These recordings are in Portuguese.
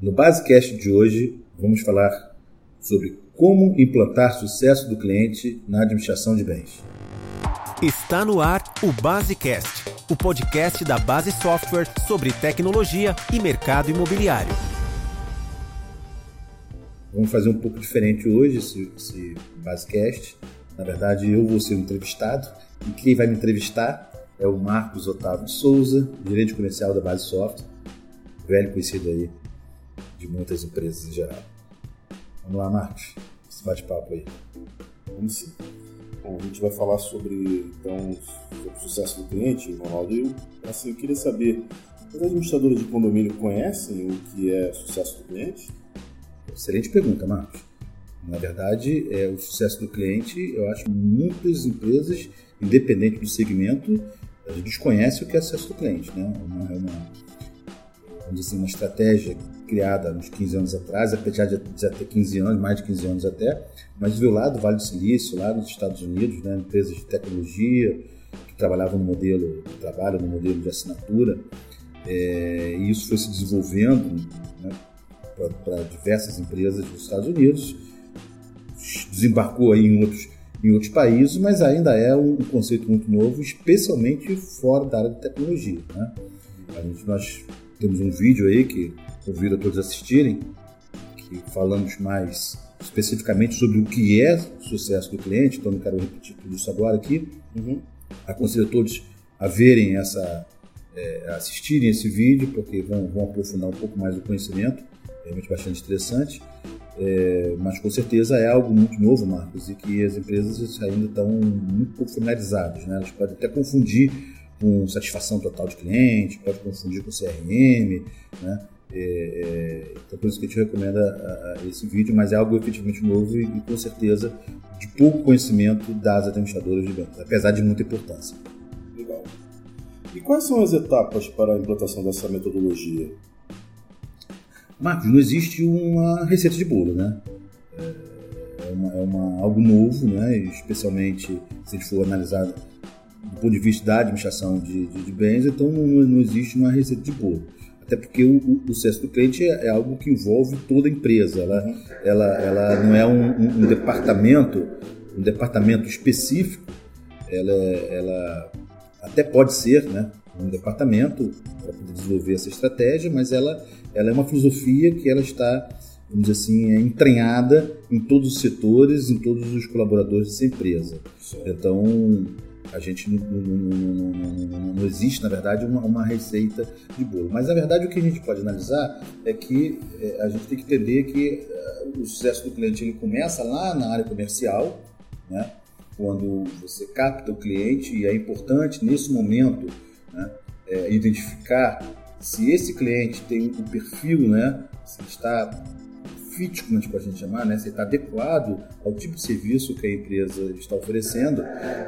No Basecast de hoje, vamos falar sobre como implantar sucesso do cliente na administração de bens. Está no ar o Basecast, o podcast da Base Software sobre tecnologia e mercado imobiliário. Vamos fazer um pouco diferente hoje esse, esse Basecast. Na verdade, eu vou ser o entrevistado e quem vai me entrevistar é o Marcos Otávio de Souza, gerente comercial da Base Software, velho conhecido aí de muitas empresas em geral. Vamos lá, Marcos, esse bate-papo aí. Vamos sim. Bom, a gente vai falar sobre, então, sobre o sucesso do cliente, Ronaldo. Eu, assim, eu queria saber, os administradores de condomínio conhecem o que é sucesso do cliente? Excelente pergunta, Marcos. Na verdade, é, o sucesso do cliente, eu acho que muitas empresas, independente do segmento, desconhecem o que é sucesso do cliente. Né? Uma, é uma, vamos dizer assim, uma estratégia criada uns 15 anos atrás, apesar de já ter 15 anos, mais de 15 anos até, mas veio lá do Vale do Silício, lá nos Estados Unidos, né, empresas de tecnologia que trabalhavam no modelo, trabalham no modelo de assinatura, é, e isso foi se desenvolvendo né, para diversas empresas dos Estados Unidos, desembarcou aí em outros, em outros países, mas ainda é um, um conceito muito novo, especialmente fora da área de tecnologia. Né? A gente, nós temos um vídeo aí que convido a todos a assistirem, que falamos mais especificamente sobre o que é sucesso do cliente, então não quero repetir tudo isso agora aqui. Uhum. Aconselho a todos a verem essa, é, assistirem esse vídeo, porque vão, vão, aprofundar um pouco mais o conhecimento, realmente bastante interessante. É, mas com certeza é algo muito novo, Marcos, e que as empresas ainda estão muito pouco familiarizadas. Né? Elas podem até confundir com satisfação total de cliente, pode confundir com CRM, né? É, é, então, por isso que a gente recomenda a, a esse vídeo, mas é algo efetivamente novo e, e, com certeza de pouco conhecimento das administradoras de bens, apesar de muita importância. Legal. E quais são as etapas para a implantação dessa metodologia? Marcos, não existe uma receita de bolo, né? É, é uma, é uma, algo novo, né? especialmente se a gente for analisar do ponto de vista da administração de, de, de bens, então não, não existe uma receita de bolo até porque o, o, o sucesso do cliente é, é, algo que envolve toda a empresa. Ela, ela, ela não é um, um, um departamento, um departamento específico. Ela, ela até pode ser, né, um departamento para poder desenvolver essa estratégia, mas ela, ela é uma filosofia que ela está, vamos dizer assim, é entranhada em todos os setores, em todos os colaboradores dessa empresa. Então a gente não, não, não, existe, na verdade, uma, uma, receita de bolo. Mas, na verdade, o que a gente pode analisar é que é, a gente tem que entender que uh, o sucesso do cliente ele começa lá na área comercial, né? quando você capta o cliente, e é importante, nesse momento, né, é, identificar se esse cliente tem um perfil, né, se está fit, como a gente pode chamar, né? se está adequado ao tipo de serviço que a empresa está oferecendo,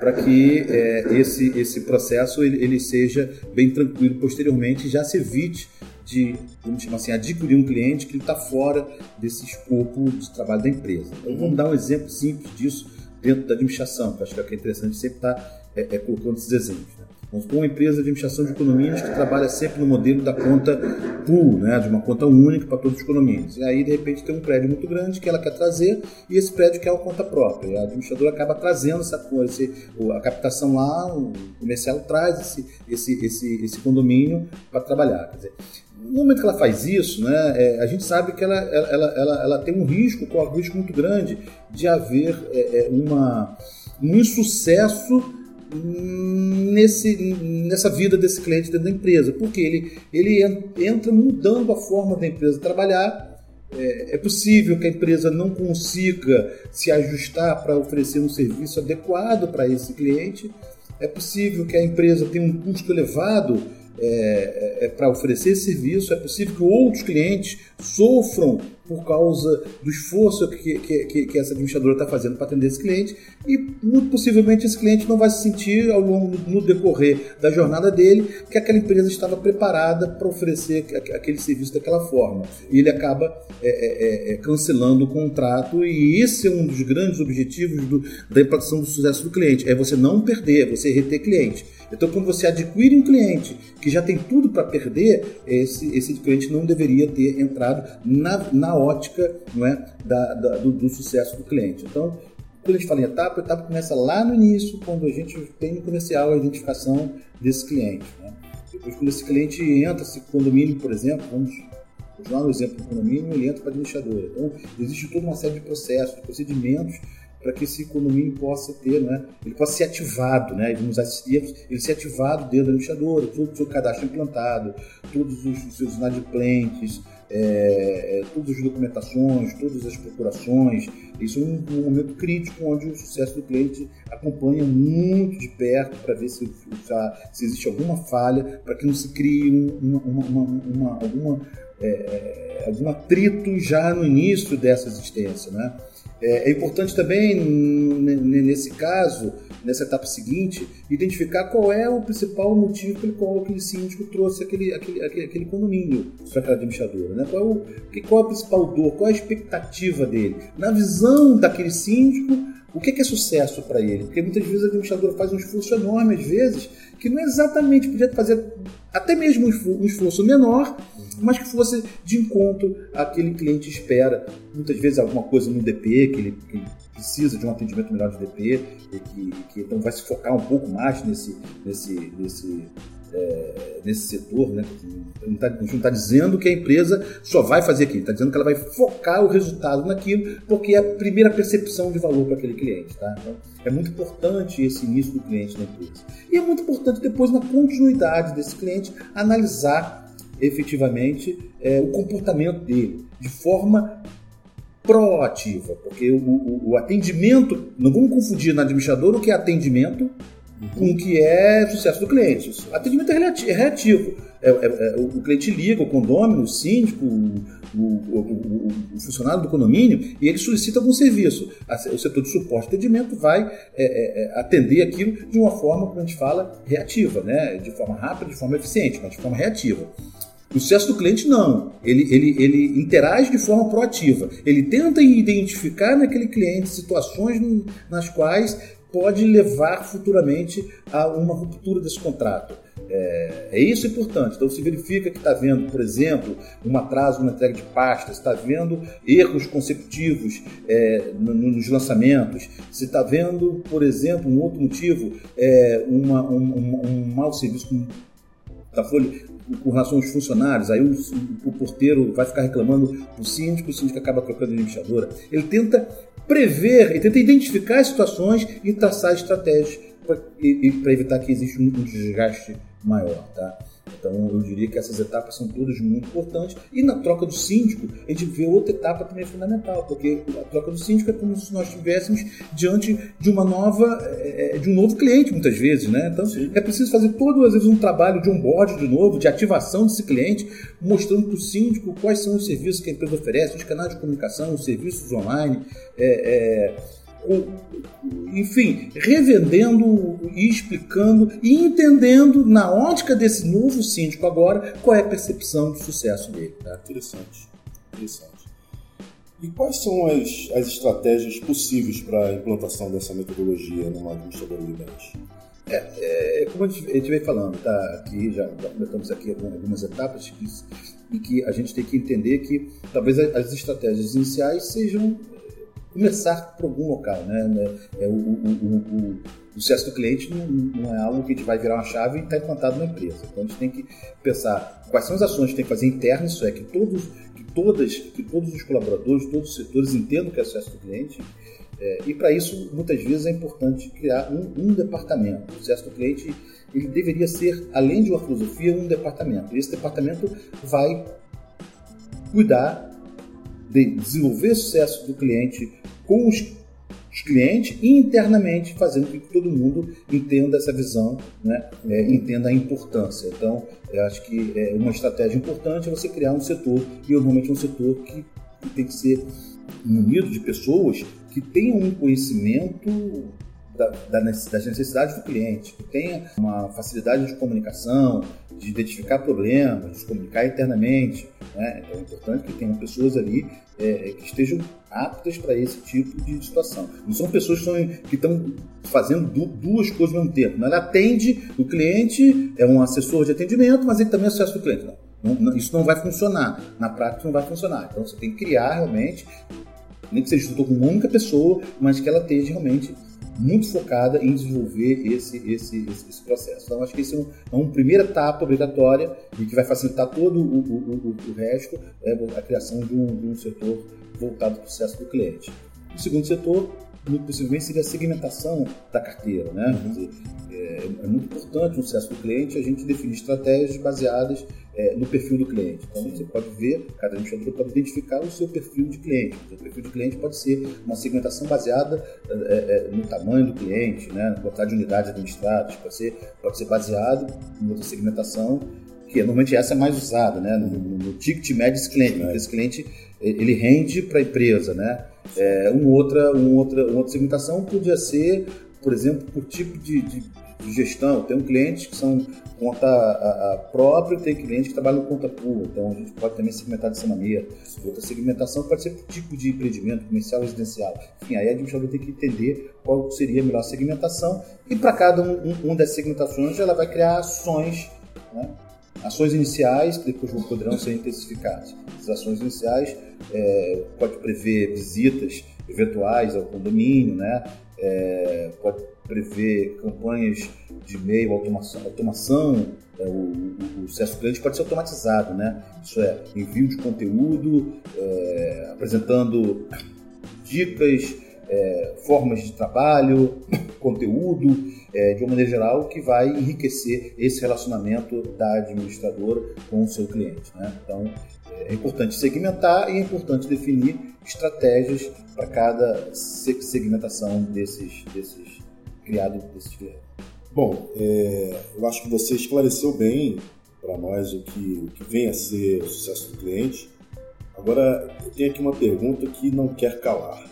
para que é, esse, esse processo ele, ele, seja bem tranquilo posteriormente já se evite de, vamos chamar assim, adquirir um cliente que está fora desse escopo de trabalho da empresa. Então vamos dar um exemplo simples disso dentro da administração, que acho que é, é interessante sempre estar tá, é, é, colocando esses exemplos. Né? Vamos supor uma empresa de administração de condomínios que trabalha sempre no modelo da conta pool, né, de uma conta única para todos os condomínios. E aí, de repente, tem um prédio muito grande que ela quer trazer e esse prédio quer uma conta própria. E a administradora acaba trazendo essa coisa, a captação lá, o comercial traz esse, esse, esse, esse condomínio para trabalhar. Quer dizer, no momento que ela faz isso, né, é, a gente sabe que ela, ela, ela, ela, tem um risco, um risco muito grande de haver é, é uma, um insucesso nesse, nessa vida desse cliente dentro da empresa, porque ele, ele entra mudando a forma da empresa trabalhar. É, é possível que a empresa não consiga se ajustar para oferecer um serviço adequado para esse cliente. É possível que a empresa tenha um custo elevado é, é, é para oferecer serviço. É possível que outros clientes sofram por causa do esforço que, que, que essa administradora está fazendo para atender esse cliente e muito possivelmente esse cliente não vai se sentir ao longo no decorrer da jornada dele que aquela empresa estava preparada para oferecer aquele serviço daquela forma e ele acaba é, é, é, é, cancelando o contrato e esse é um dos grandes objetivos do, da implantação do sucesso do cliente é você não perder, é você reter cliente. Então, quando você adquire um cliente que já tem tudo para perder, esse, esse cliente não deveria ter entrado na, na ótica não é, da, da do, do, sucesso do cliente. Então, quando a gente fala em etapa, a etapa começa lá no início, quando a gente tem no comercial a identificação desse cliente. Né? Depois, quando esse cliente entra, esse condomínio, por exemplo, vamos continuar no exemplo do condomínio, ele entra para a administradora. Então, existe toda uma série de processos, de procedimentos para que esse condomínio possa ter, né, ele possa ser ativado, né, vamos usar ele ser ativado dentro da administradora, todo o seu cadastro implantado, todos os, os seus inadimplentes, é, é, todas as documentações, todas as procurações. Isso é um, um, momento crítico onde o sucesso do cliente acompanha muito de perto para ver se, se, existe alguma falha, para que não se crie um, uma, uma, uma, alguma, é, é, algum atrito já no início dessa existência. Né? É, é importante também, nesse caso, nessa etapa seguinte, identificar qual é o principal motivo pelo qual aquele síndico trouxe aquele, aquele, aquele, aquele condomínio para aquela administradora. Né? Qual, é o, qual é a principal dor, qual é a expectativa dele. Na visão daquele síndico, o que é, sucesso para ele? Porque muitas vezes a administradora faz um esforço enorme, às vezes, que não é exatamente, podia fazer até mesmo um esforço menor, mas que fosse de encontro àquele cliente espera. Muitas vezes alguma coisa no DP, que ele, que ele precisa de um atendimento melhor de DP, e que, que, então vai se focar um pouco mais nesse, nesse, nesse, é, nesse setor. Né? Tá, a gente não está dizendo que a empresa só vai fazer aquilo, está dizendo que ela vai focar o resultado naquilo, porque é a primeira percepção de valor para aquele cliente. Tá? Então, é muito importante esse início do cliente na empresa. E é muito importante depois, na continuidade desse cliente, analisar efetivamente é, o comportamento dele de forma proativa, porque o, o, o, atendimento, não vamos confundir na administradora o que é atendimento uhum. com o que é sucesso do cliente. O atendimento é reativo. É, é, é, o cliente liga, o condômino, o síndico, o, o, funcionário do condomínio, e ele solicita algum serviço. O setor de suporte e atendimento vai é, é, é, atender aquilo de uma forma, como a gente fala, reativa, né? de forma rápida, de forma eficiente, mas de forma reativa. O sucesso do cliente não. Ele, ele, ele interage de forma proativa. Ele tenta identificar naquele cliente situações nas quais pode levar futuramente a uma ruptura desse contrato. É, é isso importante. Então, se verifica que está vendo, por exemplo, um atraso na entrega de pastas, está vendo erros consecutivos é, nos lançamentos, se está vendo, por exemplo, um outro motivo, é, uma, um, um, um mau serviço da Folha com relação aos funcionários, aí o, o porteiro vai ficar reclamando do síndico, o síndico acaba trocando a administradora. Ele tenta prever, ele tenta identificar situações e traçar estratégias para evitar que exista um desgaste maior. Tá? Então, eu diria que essas etapas são todas muito importantes. E na troca do síndico, a gente vê outra etapa também fundamental, porque a troca do síndico é como se nós estivéssemos diante de uma nova, é, de um novo cliente, muitas vezes, né? Então, Sim. é preciso fazer todo, às vezes, um trabalho de onboard de novo, de ativação desse cliente, mostrando para o síndico quais são os serviços que a empresa oferece, os canais de comunicação, os serviços online, é, é enfim, revendendo e explicando e entendendo na ótica desse novo síndico agora qual é a percepção de sucesso dele. Tá? Interessante, interessante. E quais são as, as estratégias possíveis para a implantação dessa metodologia numa administradora de bens? É, é, como a gente, vem falando, tá? Aqui já, já comentamos aqui algumas etapas que, e que a gente tem que entender que talvez as estratégias iniciais sejam começar por algum local, né? né? É, o, o, o, o sucesso do cliente não, não, é algo que a gente vai virar uma chave e está implantado na empresa. Então a gente tem que pensar quais são as ações que tem que fazer internas, isso é, que todos, que todas, que todos os colaboradores, todos os setores entendam que é o sucesso do cliente. É, e para isso, muitas vezes é importante criar um, um departamento. O sucesso do cliente ele deveria ser, além de uma filosofia, um departamento. E esse departamento vai cuidar de desenvolver sucesso do cliente com os, clientes e internamente fazendo com que todo mundo entenda essa visão, né? É, entenda a importância. Então, eu acho que é uma estratégia importante é você criar um setor, e normalmente um setor que, tem que ser munido de pessoas que tenham um conhecimento das necessidades do cliente, que tenha uma facilidade de comunicação, de identificar problemas, de se comunicar internamente. Né? Então é importante que tenham pessoas ali é, é que estejam aptas para esse tipo de situação. Não são pessoas que, estão, fazendo duas coisas ao mesmo tempo. Né? Ela atende o cliente, é um assessor de atendimento, mas ele também é acesso do cliente. Não, não, isso não vai funcionar. Na prática não vai funcionar. Então você tem que criar realmente, nem que seja com uma única pessoa, mas que ela esteja realmente muito focada em desenvolver esse, esse, esse, esse processo. Então, acho que esse é, um, é uma primeira etapa obrigatória e que vai facilitar todo o, o, o, o resto, é a criação de um, de um setor voltado para o processo do cliente. O segundo setor muito possivelmente seria a segmentação da carteira. Né? Uhum. Dizer, é, é, muito importante no sucesso do cliente a gente definir estratégias baseadas é, no perfil do cliente. Então, Sim. você pode ver, cada administrador pode identificar o seu perfil de cliente. O perfil de cliente pode ser uma segmentação baseada é, é, no tamanho do cliente, né? na quantidade de unidades administradas, pode ser, pode ser baseado em outra segmentação que normalmente essa é mais usada, né? no, no, ticket médio desse cliente. Esse cliente ele rende para a empresa, né? É, uma outra, uma outra, uma outra segmentação podia ser, por exemplo, por tipo de, de, de gestão. Tem um cliente que são conta a, a própria, tem cliente que trabalha com conta pura, então a gente pode também segmentar dessa maneira. Outra segmentação pode ser por tipo de empreendimento, comercial, residencial. Enfim, aí a administrador tem que entender qual seria a melhor segmentação e para cada um, um, um dessas segmentações ela vai criar ações, né? ações iniciais que depois poderão ser intensificadas. As ações iniciais é, pode prever visitas eventuais ao condomínio, né? É, pode prever campanhas de e-mail, automação, automação é, o, o, o acesso cliente pode ser automatizado, né? Isso é, envio de conteúdo, é, apresentando dicas, é, formas de trabalho, conteúdo, é, de uma maneira geral, que vai enriquecer esse relacionamento da administradora com o seu cliente. Né? Então, é importante segmentar e é importante definir estratégias para cada segmentação desses, desses criados desses clientes. Bom, é, eu acho que você esclareceu bem para nós o que, o que vem a ser o sucesso do cliente. Agora, eu tenho aqui uma pergunta que não quer calar.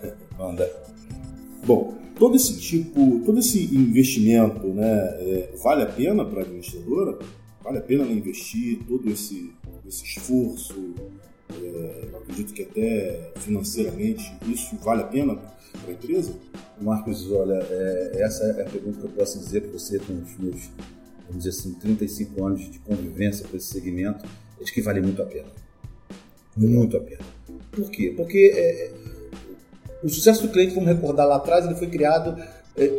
Manda. Bom, todo esse tipo, todo esse investimento, né, é, vale a pena para a administradora? Vale a pena investir todo esse, esse esforço? É, acredito que até financeiramente isso vale a pena para a empresa? Marcos, olha, é, essa é a pergunta que eu posso dizer para você com os meus, vamos dizer assim, 35 anos de convivência com esse segmento, é de que vale muito a pena. Muito a pena. Por quê? Porque é, o sucesso do cliente, vamos recordar lá atrás, ele foi criado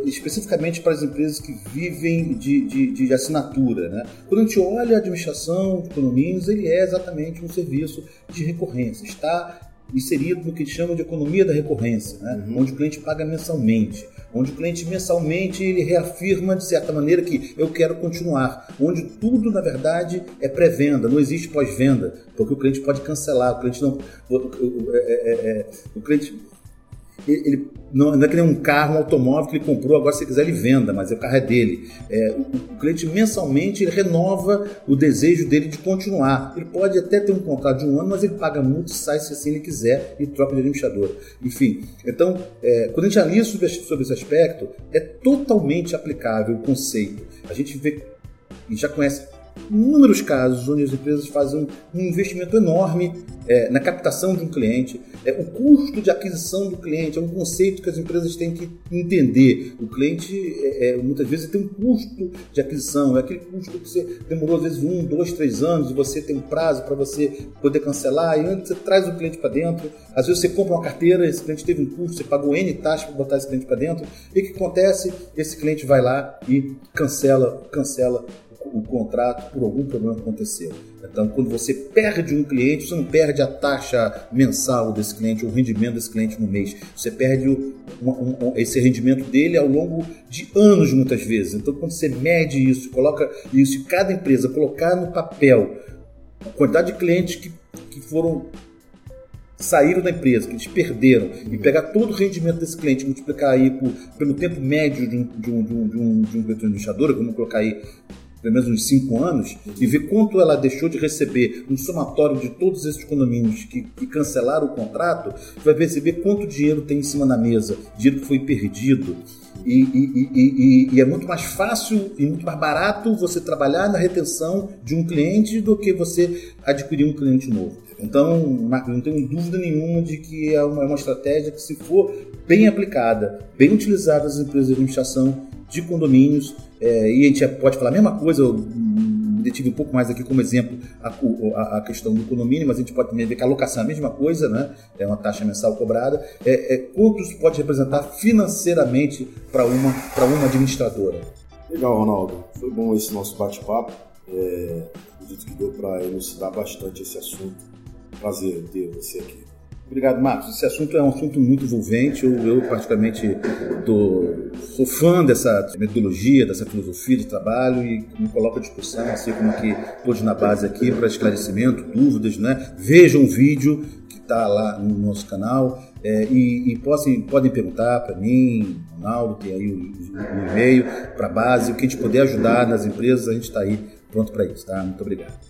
especificamente para as empresas que vivem de, de, de, assinatura. Né? Quando a gente olha a administração de condomínios, ele é exatamente um serviço de recorrência. Está inserido no que chama de economia da recorrência, né? Uhum. onde o cliente paga mensalmente, onde o cliente mensalmente ele reafirma de certa maneira que eu quero continuar, onde tudo na verdade é pré-venda, não existe pós-venda, porque o cliente pode cancelar, o cliente não, o, o, o, é, é, é o cliente ele não, não, é que nem um carro, um automóvel que ele comprou, agora se quiser ele venda, mas o carro é dele. É, o, cliente mensalmente ele renova o desejo dele de continuar. Ele pode até ter um contrato de um ano, mas ele paga muito, sai se assim ele quiser e troca de administrador. Enfim, então, é, quando a gente analisa sobre, sobre esse aspecto, é totalmente aplicável o conceito. A gente vê e já conhece inúmeros casos onde as empresas fazem um investimento enorme é, na captação de um cliente. É, o custo de aquisição do cliente é um conceito que as empresas têm que entender. O cliente, é, é muitas vezes, tem um custo de aquisição, é aquele custo que você demorou, às vezes, um, dois, três anos, e você tem um prazo para você poder cancelar, e antes você traz o cliente para dentro. Às vezes você compra uma carteira, esse cliente teve um custo, você pagou N taxas para botar esse cliente para dentro, e o que acontece? Esse cliente vai lá e cancela, cancela o contrato por algum problema que aconteceu. Então, quando você perde um cliente, você não perde a taxa mensal desse cliente, o rendimento desse cliente no mês. Você perde o, um, um, esse rendimento dele ao longo de anos, muitas vezes. Então, quando você mede isso, coloca isso, e cada empresa colocar no papel a quantidade de clientes que, que foram saíram da empresa, que eles perderam, e pegar todo o rendimento desse cliente, multiplicar aí por, pelo tempo médio de um, de um, de um, de um, de um administrador, vamos colocar aí pelo menos uns cinco anos, e ver quanto ela deixou de receber no somatório de todos esses condomínios que, que cancelaram o contrato, vai perceber quanto dinheiro tem em cima da mesa, dinheiro que foi perdido. E, e, e, e, é muito mais fácil e muito mais barato você trabalhar na retenção de um cliente do que você adquirir um cliente novo. Então, não tenho dúvida nenhuma de que é uma, é uma estratégia que, se for bem aplicada, bem utilizada nas empresas de administração de condomínios, é, e a gente pode falar a mesma coisa, eu detive um pouco mais aqui como exemplo a, a, a, questão do condomínio, mas a gente pode também ver que a locação é a mesma coisa, né? é uma taxa mensal cobrada. É, é, quanto isso pode representar financeiramente para uma, uma administradora? Legal, Ronaldo. Foi bom esse nosso bate-papo. É, acredito que deu para elucidar bastante esse assunto. Prazer ter você aqui. Obrigado, Marcos. Esse assunto é um assunto muito envolvente. Eu, eu particularmente, tô, sou fã dessa metodologia, dessa filosofia de trabalho e me coloco à discussão, assim como que todos na base aqui, para esclarecimento, dúvidas, né? Vejam o vídeo que está lá no nosso canal é, e, e possam, podem perguntar para mim, Ronaldo, tem aí o, o, o e-mail para a base, o que a gente puder ajudar nas empresas, a gente está aí pronto para isso, tá? Muito obrigado.